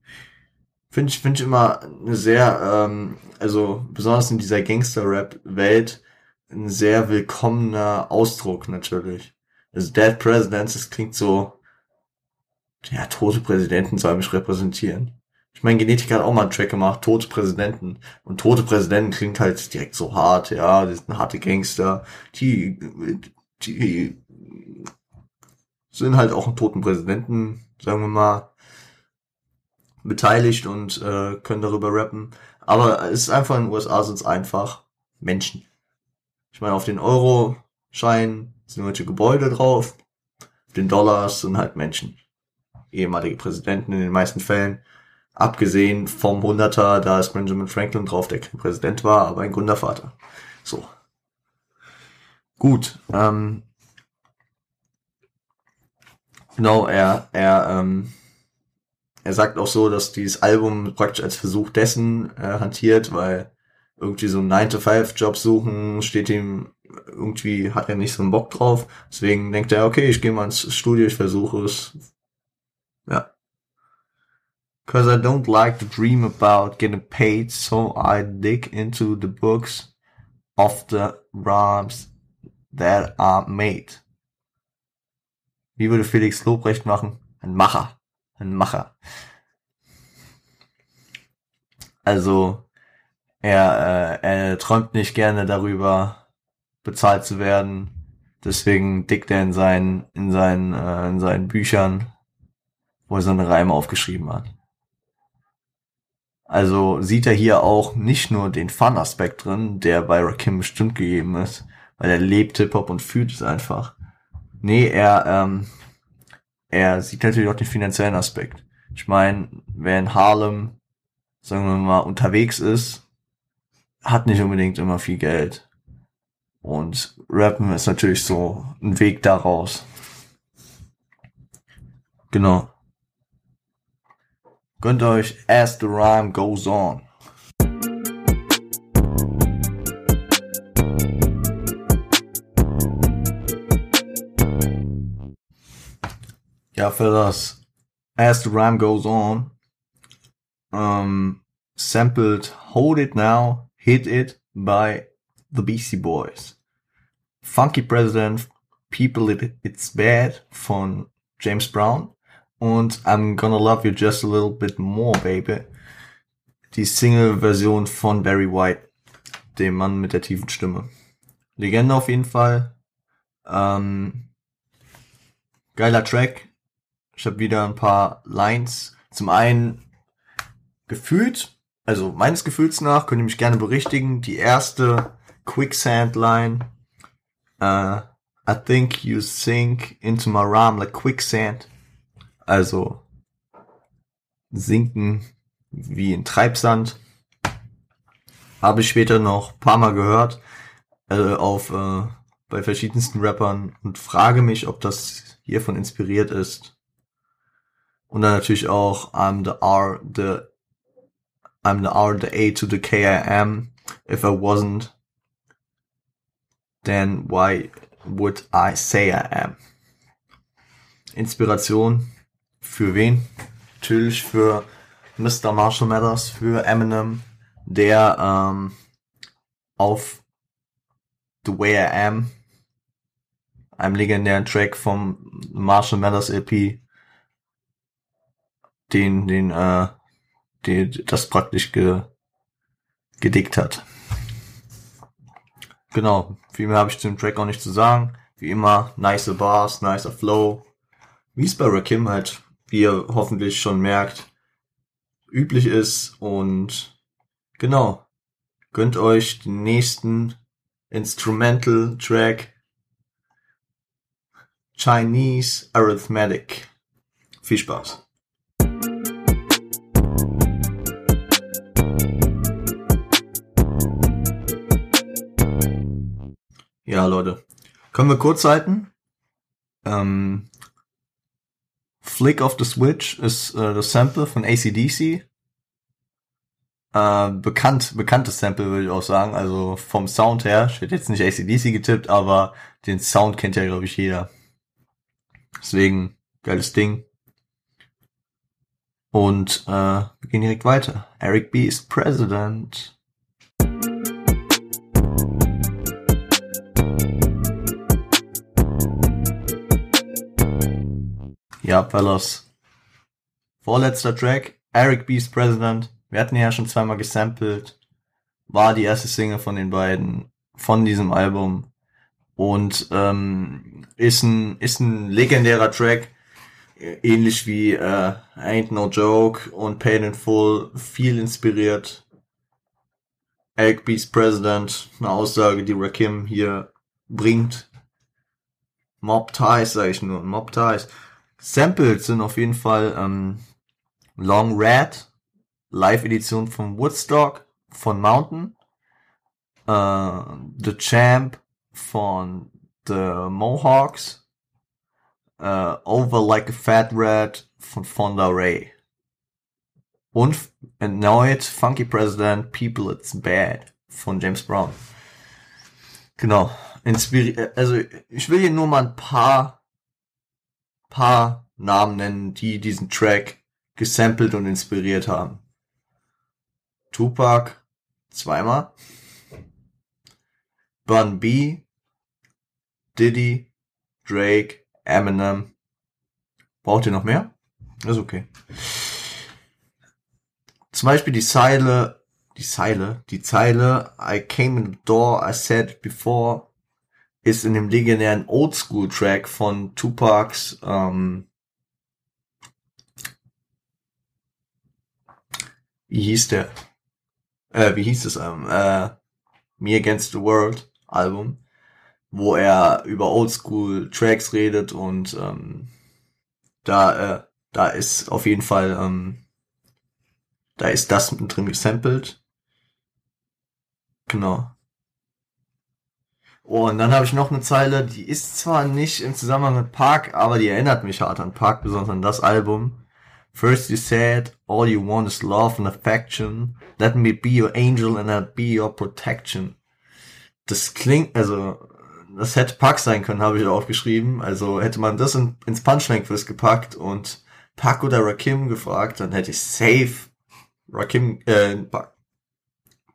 Finde ich, finde ich immer eine sehr, ähm, also besonders in dieser Gangster-Rap-Welt, ein sehr willkommener Ausdruck natürlich. Also Dead Presidents, das klingt so, ja, tote Präsidenten sollen mich repräsentieren. Ich meine, Genetik hat auch mal einen Track gemacht, tote Präsidenten. Und tote Präsidenten klingt halt direkt so hart, ja, die sind harte Gangster, die, die sind halt auch einen toten Präsidenten, sagen wir mal, beteiligt und äh, können darüber rappen. Aber es ist einfach in den USA sind es einfach Menschen. Ich meine, auf den Euro-Scheinen sind irgendwelche Gebäude drauf, auf den Dollars sind halt Menschen ehemalige Präsidenten in den meisten Fällen. Abgesehen vom Hunderter, da ist Benjamin Franklin drauf, der kein Präsident war, aber ein Gründervater. So. Gut. Ähm, genau, er, er, ähm, er sagt auch so, dass dieses Album praktisch als Versuch dessen äh, hantiert, weil irgendwie so einen 9-to-5-Job suchen, steht ihm irgendwie, hat er nicht so einen Bock drauf. Deswegen denkt er, okay, ich gehe mal ins Studio, ich versuche es. Cause I don't like to dream about getting paid, so I dig into the books of the rhymes that are made. Wie würde Felix Lobrecht machen? Ein Macher. Ein Macher. Also, er, äh, er träumt nicht gerne darüber, bezahlt zu werden. Deswegen dickt er in seinen, in seinen, äh, in seinen Büchern wo er seine Reime aufgeschrieben hat. Also sieht er hier auch nicht nur den Fun-Aspekt drin, der bei Rakim bestimmt gegeben ist, weil er lebt Hip-Hop und fühlt es einfach. Nee, er, ähm, er sieht natürlich auch den finanziellen Aspekt. Ich meine, wer in Harlem, sagen wir mal, unterwegs ist, hat nicht unbedingt immer viel Geld. Und Rappen ist natürlich so ein Weg daraus. Genau. Gönnt euch As the Rhyme Goes On. Ja, für das As the Rhyme Goes On ähm, sampled Hold It Now, Hit It by the Beastie Boys. Funky President, People It, It's Bad von James Brown und I'm Gonna Love You Just a Little Bit More, Baby. Die Single-Version von Barry White, dem Mann mit der tiefen Stimme. Legende auf jeden Fall. Ähm, geiler Track. Ich habe wieder ein paar Lines. Zum einen gefühlt, also meines Gefühls nach, könnt ihr mich gerne berichtigen, die erste Quicksand-Line. Uh, I think you sink into my rhyme like quicksand. Also sinken wie in Treibsand. Habe ich später noch paar Mal gehört äh, auf äh, bei verschiedensten Rappern und frage mich, ob das hiervon inspiriert ist. Und dann natürlich auch I'm the R, the I'm the R, the A to the K I am. If I wasn't, then why would I say I am? Inspiration für wen? Natürlich für Mr. Marshall Mathers, für Eminem, der ähm, auf The Way I Am, einem legendären Track vom Marshall Mathers LP, den, den, äh, die, das praktisch ge, gedickt hat. Genau, viel mehr habe ich zum Track auch nicht zu sagen. Wie immer, nice Bars, nicer Flow. Wie es bei Rakim halt, wie ihr hoffentlich schon merkt, üblich ist. Und genau, gönnt euch den nächsten Instrumental Track Chinese Arithmetic. Viel Spaß. Ja, Leute. Können wir kurz halten? Ähm, Flick of the Switch ist äh, das Sample von ACDC. Äh, bekannt, bekanntes Sample würde ich auch sagen. Also vom Sound her. Ich hätte jetzt nicht ACDC getippt, aber den Sound kennt ja, glaube ich, jeder. Deswegen, geiles Ding. Und äh, wir gehen direkt weiter. Eric B. ist President. Ja, Fellas. Vorletzter Track, Eric B's President. Wir hatten ja schon zweimal gesampelt. War die erste Single von den beiden, von diesem Album. Und ähm, ist, ein, ist ein legendärer Track. Ähnlich wie äh, Ain't No Joke und Pain in Full. Viel inspiriert. Eric B's President. Eine Aussage, die Rakim hier bringt. Mob Ties, sag ich nur. Mob Ties. Samples sind auf jeden Fall ähm, Long Red, Live-Edition von Woodstock, von Mountain, äh, The Champ von The Mohawks, äh, Over Like a Fat Rat von Fonda Ray. Und erneut Funky President, People It's Bad von James Brown. Genau. Inspiri also ich will hier nur mal ein paar paar Namen nennen, die diesen Track gesampelt und inspiriert haben. Tupac zweimal, Bun B, Diddy, Drake, Eminem. Braucht ihr noch mehr? Ist okay. Zum Beispiel die Zeile, die Zeile, die Zeile, I came in the door, I said it before, ist in dem legendären Oldschool-Track von Tupacs ähm, wie hieß der? Äh, wie hieß es? Ähm, äh, Me Against the World Album, wo er über Oldschool-Tracks redet und ähm, da, äh, da ist auf jeden Fall, ähm, da ist das mit drin gesampelt. Genau. Und dann habe ich noch eine Zeile, die ist zwar nicht im Zusammenhang mit Park, aber die erinnert mich hart an Park, besonders an das Album. First you said, all you want is love and affection. Let me be your angel and I'll be your protection. Das klingt, also, das hätte Park sein können, habe ich aufgeschrieben. Also hätte man das in, ins Punchline Quiz gepackt und Park oder Rakim gefragt, dann hätte ich safe Rakim, äh, Pack.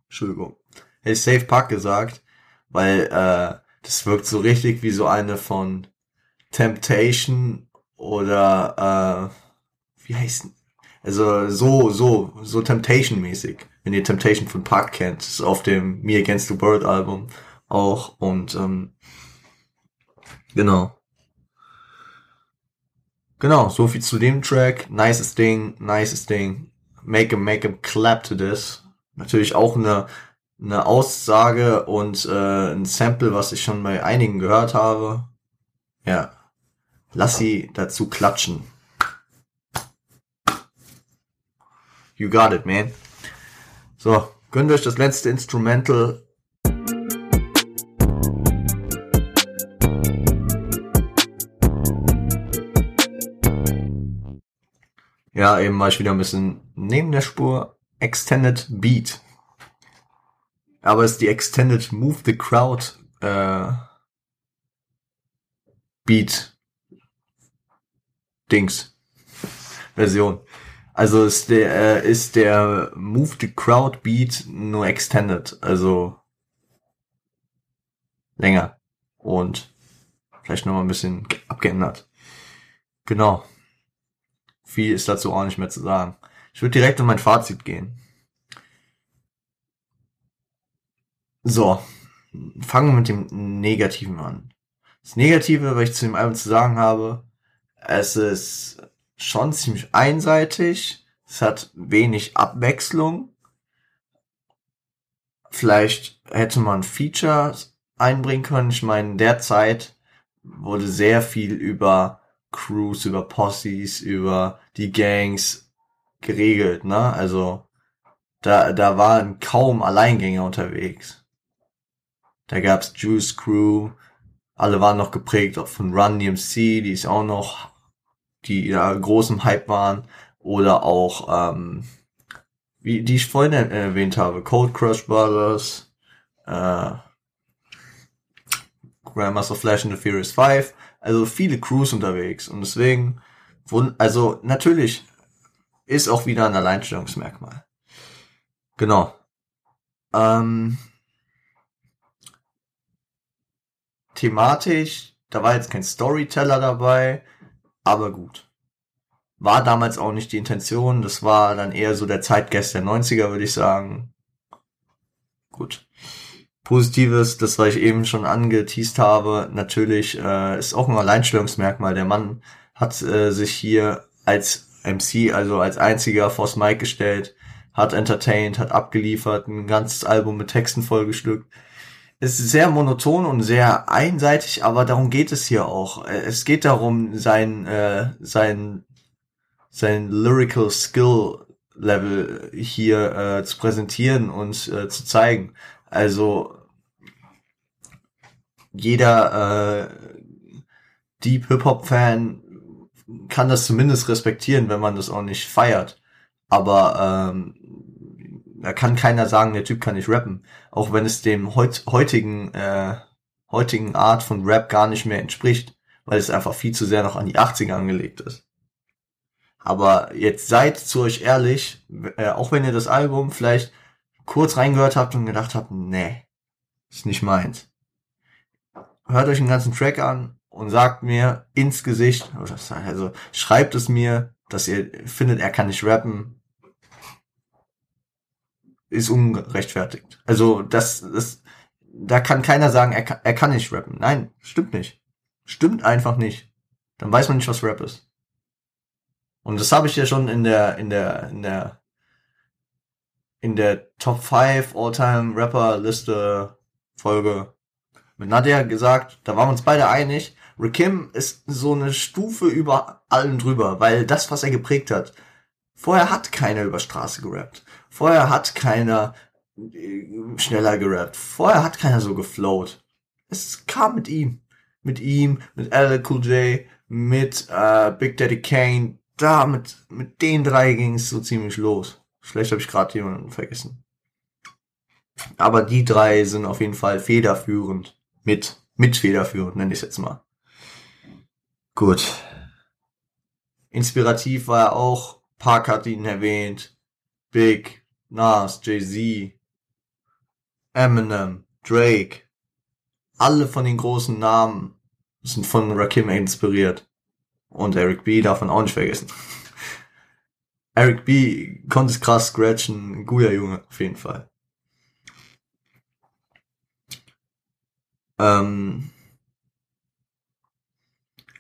Entschuldigung. Hätte ich safe Pack gesagt, weil äh, das wirkt so richtig wie so eine von Temptation oder äh, wie heißt also so so so Temptation mäßig wenn ihr Temptation von Park kennt ist auf dem Me Against the World Album auch und ähm, genau. Genau so viel zu dem Track. Nices Ding nices Ding. Make him make him clap to this. Natürlich auch eine eine Aussage und äh, ein Sample was ich schon bei einigen gehört habe ja Lass sie dazu klatschen. You got it, man. So, gönnt euch das letzte Instrumental. Ja, eben war ich wieder ein bisschen neben der Spur. Extended Beat. Aber es ist die Extended Move the Crowd äh, Beat Dings Version. Also ist der äh, ist der Move the Crowd Beat nur extended, also länger und vielleicht noch mal ein bisschen abgeändert. Genau. Viel ist dazu auch nicht mehr zu sagen. Ich würde direkt in mein Fazit gehen. So, fangen wir mit dem Negativen an. Das Negative, was ich zu dem Album zu sagen habe, es ist schon ziemlich einseitig. Es hat wenig Abwechslung. Vielleicht hätte man Features einbringen können. Ich meine, derzeit wurde sehr viel über Crews, über Posses, über die Gangs geregelt, ne? Also da, da waren kaum Alleingänger unterwegs. Da gab's Juice Crew, alle waren noch geprägt von Run DMC, die ist auch noch, die ja großem Hype waren. Oder auch, ähm, wie die ich vorhin erwähnt habe, Cold Crush Brothers, äh, Grandmaster Flash and the Furious 5. Also viele Crews unterwegs. Und deswegen, also natürlich ist auch wieder ein Alleinstellungsmerkmal. Genau. Ähm, thematisch, da war jetzt kein Storyteller dabei, aber gut. War damals auch nicht die Intention, das war dann eher so der Zeitgeist der 90er, würde ich sagen. Gut. Positives, das was ich eben schon angeteased habe, natürlich äh, ist auch ein Alleinstellungsmerkmal. Der Mann hat äh, sich hier als MC, also als einziger vors Mic gestellt, hat entertained, hat abgeliefert, ein ganzes Album mit Texten vollgestückt es ist sehr monoton und sehr einseitig, aber darum geht es hier auch. Es geht darum, sein, äh, sein, sein lyrical skill Level hier äh, zu präsentieren und äh, zu zeigen. Also jeder äh, Deep Hip Hop Fan kann das zumindest respektieren, wenn man das auch nicht feiert. Aber ähm, da kann keiner sagen, der Typ kann nicht rappen. Auch wenn es dem heut, heutigen, äh, heutigen Art von Rap gar nicht mehr entspricht, weil es einfach viel zu sehr noch an die 80er angelegt ist. Aber jetzt seid zu euch ehrlich, äh, auch wenn ihr das Album vielleicht kurz reingehört habt und gedacht habt, nee, ist nicht meins. Hört euch den ganzen Track an und sagt mir ins Gesicht, also schreibt es mir, dass ihr findet, er kann nicht rappen, ist ungerechtfertigt. Also das, das, da kann keiner sagen, er kann, er kann nicht rappen. Nein, stimmt nicht. Stimmt einfach nicht. Dann weiß man nicht, was Rap ist. Und das habe ich ja schon in der, in der, in der, in der Top 5 All-Time Rapper Liste Folge mit Nadia gesagt, da waren wir uns beide einig. Rakim ist so eine Stufe über allen drüber, weil das, was er geprägt hat, vorher hat keiner über Straße gerappt. Vorher hat keiner äh, schneller gerappt. Vorher hat keiner so geflowt. Es kam mit ihm. Mit ihm, mit LL Cool J, mit äh, Big Daddy Kane. Da, mit, mit den drei ging es so ziemlich los. Vielleicht habe ich gerade jemanden vergessen. Aber die drei sind auf jeden Fall federführend. Mit, mit federführend, nenne ich es jetzt mal. Gut. Inspirativ war er auch. Park hat ihn erwähnt. Big, Nas, Jay-Z, Eminem, Drake, alle von den großen Namen sind von Rakim inspiriert. Und Eric B darf man auch nicht vergessen. Eric B konnte es krass scratchen, guter Junge, auf jeden Fall. Ähm,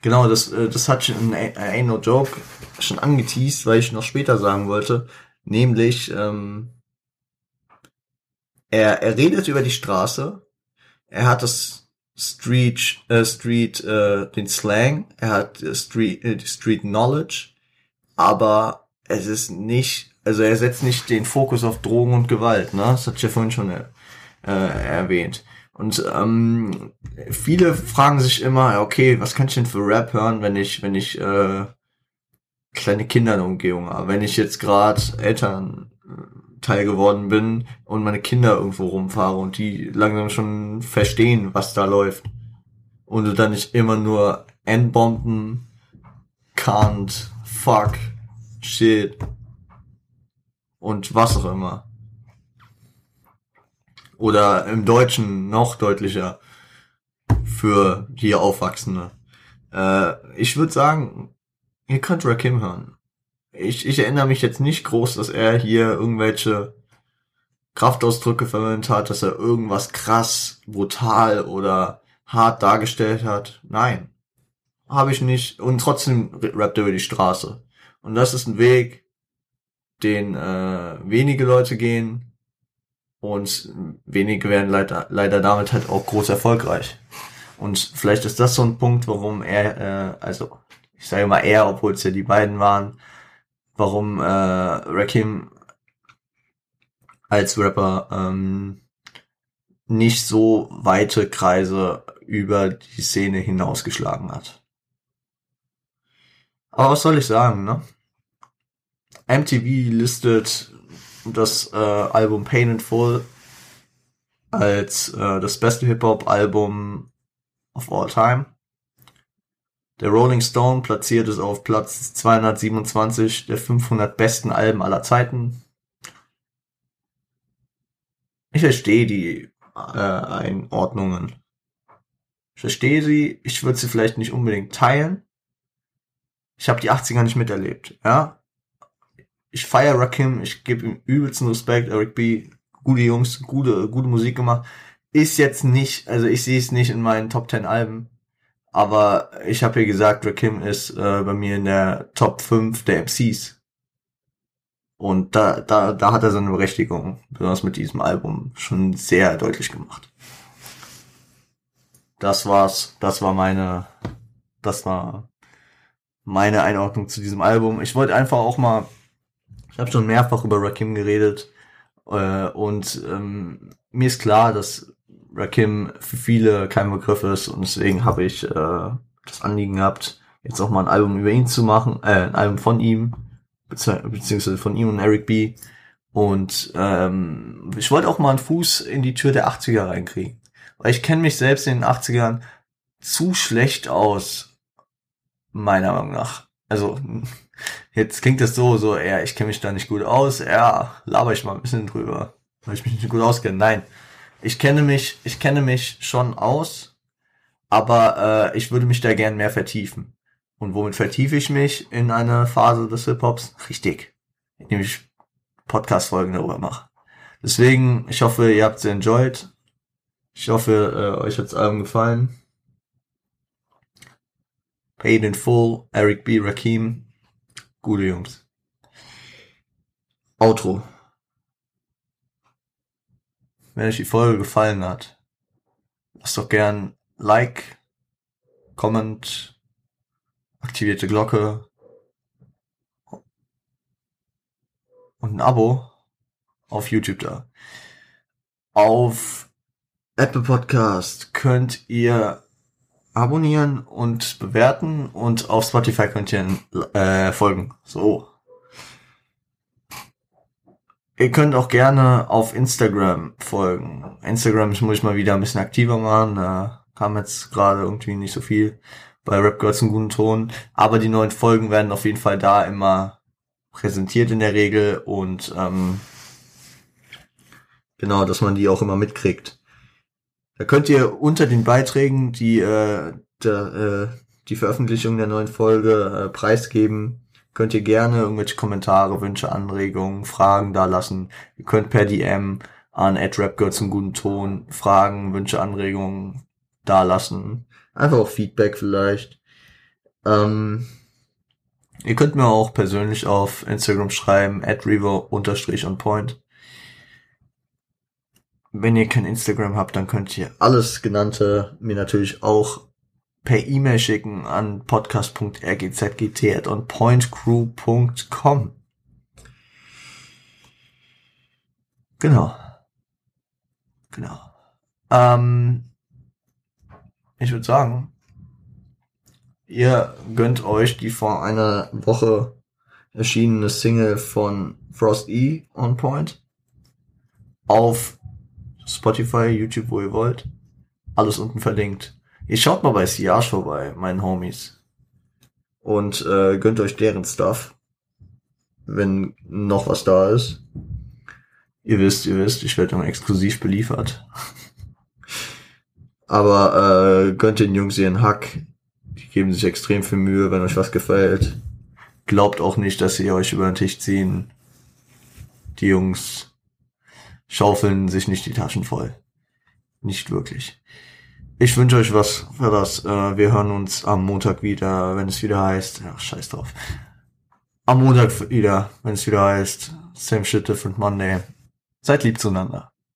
genau, das, äh, das hat schon in Ain't No Joke schon angeteased, weil ich noch später sagen wollte, nämlich ähm, er, er redet über die Straße, er hat das Street, äh, Street, äh, den Slang, er hat Street, äh, Street Knowledge, aber es ist nicht, also er setzt nicht den Fokus auf Drogen und Gewalt, ne? Das hatte ich ja vorhin schon äh, erwähnt. Und ähm, viele fragen sich immer, okay, was kann ich denn für Rap hören, wenn ich, wenn ich äh, kleine Kinder in der Umgebung habe? Wenn ich jetzt gerade Elternteil geworden bin und meine Kinder irgendwo rumfahre und die langsam schon verstehen, was da läuft. Und du dann nicht immer nur Endbomben, can't, fuck, shit und was auch immer. Oder im Deutschen noch deutlicher für die Aufwachsende. Äh, ich würde sagen, ihr könnt Rakim hören. Ich, ich erinnere mich jetzt nicht groß, dass er hier irgendwelche Kraftausdrücke verwendet hat, dass er irgendwas krass, brutal oder hart dargestellt hat. Nein. Habe ich nicht. Und trotzdem rappt er über die Straße. Und das ist ein Weg, den äh, wenige Leute gehen, und wenige werden leider, leider damit halt auch groß erfolgreich. Und vielleicht ist das so ein Punkt, warum er, äh, also ich sage mal er, obwohl es ja die beiden waren, warum äh, Rakim als Rapper ähm, nicht so weite Kreise über die Szene hinausgeschlagen hat. Aber was soll ich sagen, ne? MTV listet das äh, Album Pain and Full als äh, das beste Hip-Hop-Album of all time. Der Rolling Stone platziert es auf Platz 227 der 500 besten Alben aller Zeiten. Ich verstehe die äh, Einordnungen. Ich verstehe sie, ich würde sie vielleicht nicht unbedingt teilen. Ich habe die 80er nicht miterlebt, ja ich feiere Rakim, ich gebe ihm übelsten Respekt, Eric B, gute Jungs, gute, gute Musik gemacht. Ist jetzt nicht, also ich sehe es nicht in meinen Top 10 Alben, aber ich habe hier gesagt, Rakim ist äh, bei mir in der Top 5 der MCs. Und da, da, da hat er seine Berechtigung, besonders mit diesem Album, schon sehr deutlich gemacht. Das war's, das war meine, das war meine Einordnung zu diesem Album. Ich wollte einfach auch mal ich habe schon mehrfach über Rakim geredet äh, und ähm, mir ist klar, dass Rakim für viele kein Begriff ist und deswegen habe ich äh, das Anliegen gehabt, jetzt auch mal ein Album über ihn zu machen, äh, ein Album von ihm, beziehungsweise von ihm und Eric B. Und ähm, ich wollte auch mal einen Fuß in die Tür der 80er reinkriegen. Weil ich kenne mich selbst in den 80ern zu schlecht aus, meiner Meinung nach. Also Jetzt klingt das so, so, ja, ich kenne mich da nicht gut aus, ja, laber ich mal ein bisschen drüber, weil ich mich nicht gut auskenne. Nein, ich kenne mich, ich kenne mich schon aus, aber äh, ich würde mich da gern mehr vertiefen. Und womit vertiefe ich mich in eine Phase des Hip-Hops? Richtig, indem ich Podcast-Folgen darüber mache. Deswegen, ich hoffe, ihr habt es enjoyed. Ich hoffe, äh, euch hat's Album gefallen. Paid in Full, Eric B. Rakim, Gute Jungs. Outro. Wenn euch die Folge gefallen hat, lasst doch gern Like, Comment, aktivierte Glocke und ein Abo auf YouTube da. Auf Apple Podcast könnt ihr abonnieren und bewerten und auf Spotify könnt ihr äh, folgen. So. Ihr könnt auch gerne auf Instagram folgen. Instagram muss ich mal wieder ein bisschen aktiver machen. Da kam jetzt gerade irgendwie nicht so viel bei Rap Girls einen guten Ton. Aber die neuen Folgen werden auf jeden Fall da immer präsentiert in der Regel und ähm, genau, dass man die auch immer mitkriegt. Da könnt ihr unter den Beiträgen die äh, der, äh, die Veröffentlichung der neuen Folge äh, preisgeben. Könnt ihr gerne irgendwelche Kommentare, Wünsche, Anregungen, Fragen da lassen. Ihr könnt per DM an AdRapGirl zum guten Ton Fragen, Wünsche, Anregungen da lassen. Einfach auch Feedback vielleicht. Ähm, ihr könnt mir auch persönlich auf Instagram schreiben, at on point. Wenn ihr kein Instagram habt, dann könnt ihr alles genannte mir natürlich auch per E-Mail schicken an podcast.rgzgt@onpointcrew.com. Genau. Genau. Ähm, ich würde sagen, ihr gönnt euch die vor einer Woche erschienene Single von Frost E on Point auf Spotify, YouTube, wo ihr wollt. Alles unten verlinkt. Ihr schaut mal bei Siage vorbei, meinen Homies. Und äh, gönnt euch deren Stuff. Wenn noch was da ist. Ihr wisst, ihr wisst, ich werde dann exklusiv beliefert. Aber äh, gönnt den Jungs ihren Hack. Die geben sich extrem viel Mühe, wenn euch was gefällt. Glaubt auch nicht, dass sie euch über den Tisch ziehen. Die Jungs schaufeln sich nicht die Taschen voll. Nicht wirklich. Ich wünsche euch was für das. Äh, wir hören uns am Montag wieder, wenn es wieder heißt. Ja, scheiß drauf. Am Montag wieder, wenn es wieder heißt. Same shit, different Monday. Seid lieb zueinander.